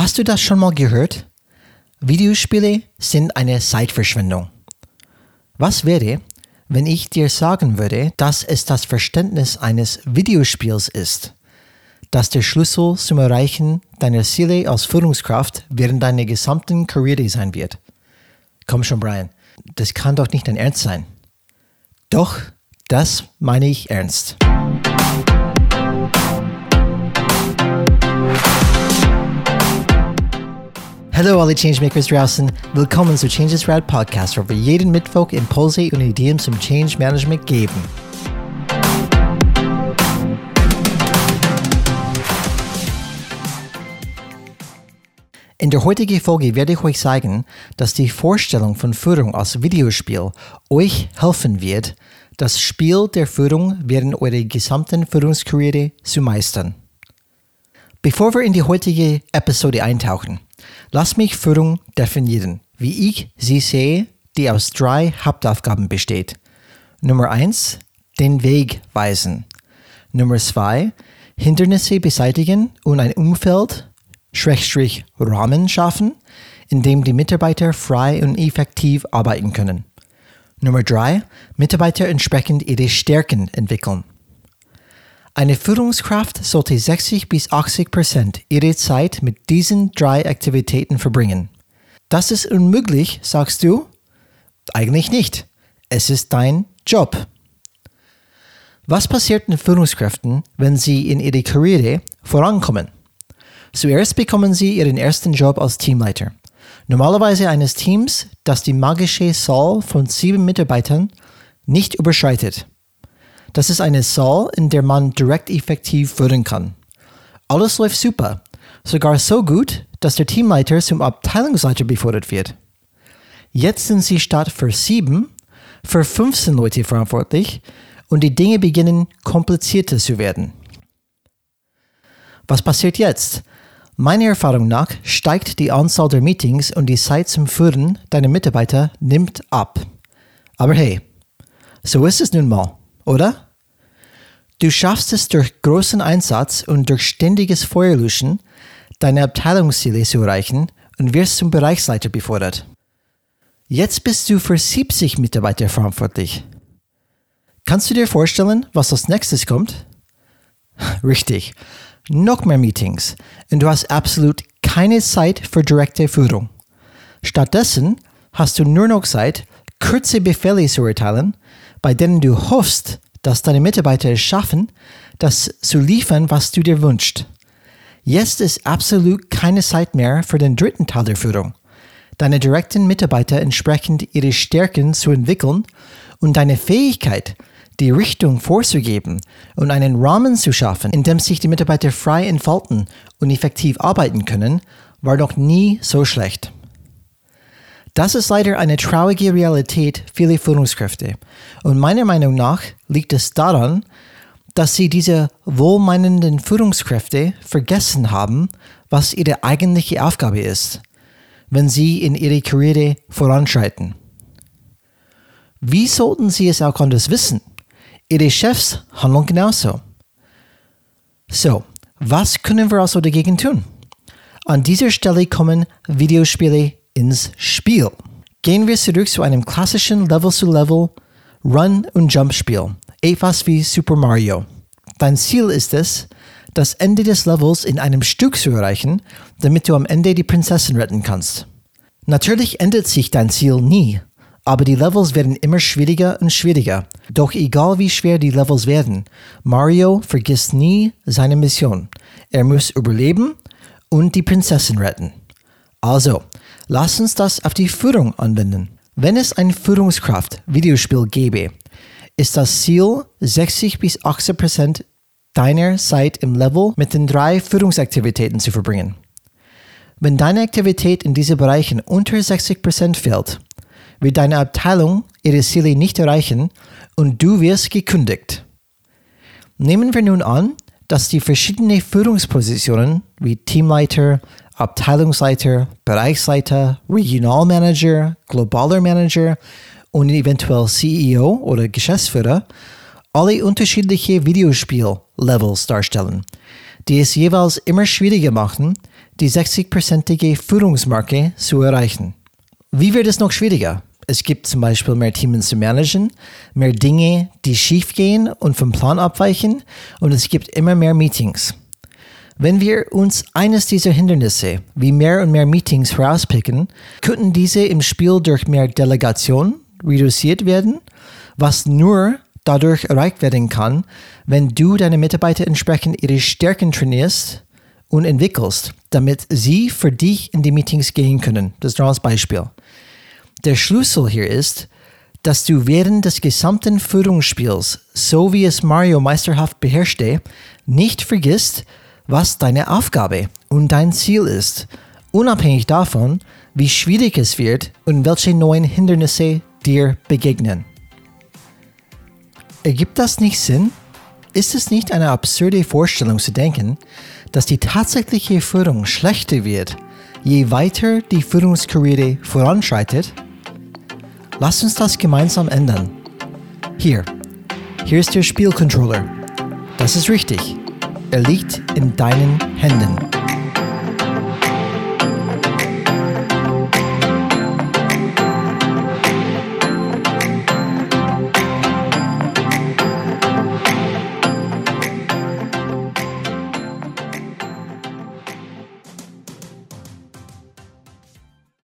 Hast du das schon mal gehört? Videospiele sind eine Zeitverschwendung. Was wäre, wenn ich dir sagen würde, dass es das Verständnis eines Videospiels ist, das der Schlüssel zum Erreichen deiner Ziele als Führungskraft während deiner gesamten Karriere sein wird? Komm schon, Brian, das kann doch nicht dein Ernst sein. Doch, das meine ich ernst. Hallo alle Changemakers draußen, willkommen zu Changes Rad Podcast, wo wir jeden Mittwoch Impulse und Ideen zum Change Management geben. In der heutigen Folge werde ich euch zeigen, dass die Vorstellung von Führung als Videospiel euch helfen wird, das Spiel der Führung während eurer gesamten Führungskarriere zu meistern. Bevor wir in die heutige Episode eintauchen, Lass mich Führung definieren, wie ich sie sehe, die aus drei Hauptaufgaben besteht. Nummer eins, den Weg weisen. Nummer zwei, Hindernisse beseitigen und ein Umfeld, Schrägstrich Rahmen schaffen, in dem die Mitarbeiter frei und effektiv arbeiten können. Nummer drei, Mitarbeiter entsprechend ihre Stärken entwickeln. Eine Führungskraft sollte 60 bis 80 Prozent ihrer Zeit mit diesen drei Aktivitäten verbringen. Das ist unmöglich, sagst du? Eigentlich nicht. Es ist dein Job. Was passiert mit Führungskräften, wenn sie in ihrer Karriere vorankommen? Zuerst bekommen sie ihren ersten Job als Teamleiter. Normalerweise eines Teams, das die magische Zahl von sieben Mitarbeitern nicht überschreitet. Das ist eine Zahl, in der man direkt effektiv führen kann. Alles läuft super, sogar so gut, dass der Teamleiter zum Abteilungsleiter befördert wird. Jetzt sind sie statt für sieben für 15 Leute verantwortlich und die Dinge beginnen komplizierter zu werden. Was passiert jetzt? Meiner Erfahrung nach steigt die Anzahl der Meetings und die Zeit zum Führen deiner Mitarbeiter nimmt ab. Aber hey, so ist es nun mal oder? Du schaffst es durch großen Einsatz und durch ständiges Feuerlöschen, deine Abteilungsziele zu erreichen und wirst zum Bereichsleiter befördert. Jetzt bist du für 70 Mitarbeiter verantwortlich. Kannst du dir vorstellen, was als nächstes kommt? Richtig, noch mehr Meetings und du hast absolut keine Zeit für direkte Führung. Stattdessen hast du nur noch Zeit, kurze Befehle zu erteilen bei denen du hoffst, dass deine Mitarbeiter es schaffen, das zu liefern, was du dir wünschst. Jetzt ist absolut keine Zeit mehr für den dritten Teil der Führung. Deine direkten Mitarbeiter entsprechend ihre Stärken zu entwickeln und deine Fähigkeit, die Richtung vorzugeben und einen Rahmen zu schaffen, in dem sich die Mitarbeiter frei entfalten und effektiv arbeiten können, war noch nie so schlecht. Das ist leider eine traurige Realität vieler Führungskräfte. Und meiner Meinung nach liegt es daran, dass sie diese wohlmeinenden Führungskräfte vergessen haben, was ihre eigentliche Aufgabe ist, wenn sie in ihrer Karriere voranschreiten. Wie sollten sie es auch anders wissen? Ihre Chefs handeln genauso. So, was können wir also dagegen tun? An dieser Stelle kommen Videospiele ins Spiel. Gehen wir zurück zu einem klassischen Level-to-Level Run- und Jump-Spiel, etwas wie Super Mario. Dein Ziel ist es, das Ende des Levels in einem Stück zu erreichen, damit du am Ende die Prinzessin retten kannst. Natürlich ändert sich dein Ziel nie, aber die Levels werden immer schwieriger und schwieriger. Doch egal wie schwer die Levels werden, Mario vergisst nie seine Mission. Er muss überleben und die Prinzessin retten. Also, Lass uns das auf die Führung anwenden. Wenn es ein Führungskraft-Videospiel gäbe, ist das Ziel 60 bis 80 Prozent deiner Zeit im Level mit den drei Führungsaktivitäten zu verbringen. Wenn deine Aktivität in diesen Bereichen unter 60 Prozent fällt, wird deine Abteilung ihre Ziele nicht erreichen und du wirst gekündigt. Nehmen wir nun an, dass die verschiedenen Führungspositionen wie Teamleiter, Abteilungsleiter, Bereichsleiter, Regionalmanager, globaler Manager und eventuell CEO oder Geschäftsführer alle unterschiedliche Videospiel-Levels darstellen, die es jeweils immer schwieriger machen, die 60-prozentige Führungsmarke zu erreichen. Wie wird es noch schwieriger? Es gibt zum Beispiel mehr Teams zu managen, mehr Dinge, die schiefgehen und vom Plan abweichen und es gibt immer mehr Meetings. Wenn wir uns eines dieser Hindernisse wie mehr und mehr Meetings herauspicken, könnten diese im Spiel durch mehr Delegation reduziert werden, was nur dadurch erreicht werden kann, wenn du deine Mitarbeiter entsprechend ihre Stärken trainierst und entwickelst, damit sie für dich in die Meetings gehen können. Das ist nur als Beispiel. Der Schlüssel hier ist, dass du während des gesamten Führungsspiels, so wie es Mario meisterhaft beherrschte, nicht vergisst, was deine Aufgabe und dein Ziel ist, unabhängig davon, wie schwierig es wird und welche neuen Hindernisse dir begegnen. Ergibt das nicht Sinn? Ist es nicht eine absurde Vorstellung zu denken, dass die tatsächliche Führung schlechter wird, je weiter die Führungskarriere voranschreitet? Lass uns das gemeinsam ändern. Hier, hier ist der Spielcontroller. Das ist richtig. Er liegt in deinen Händen.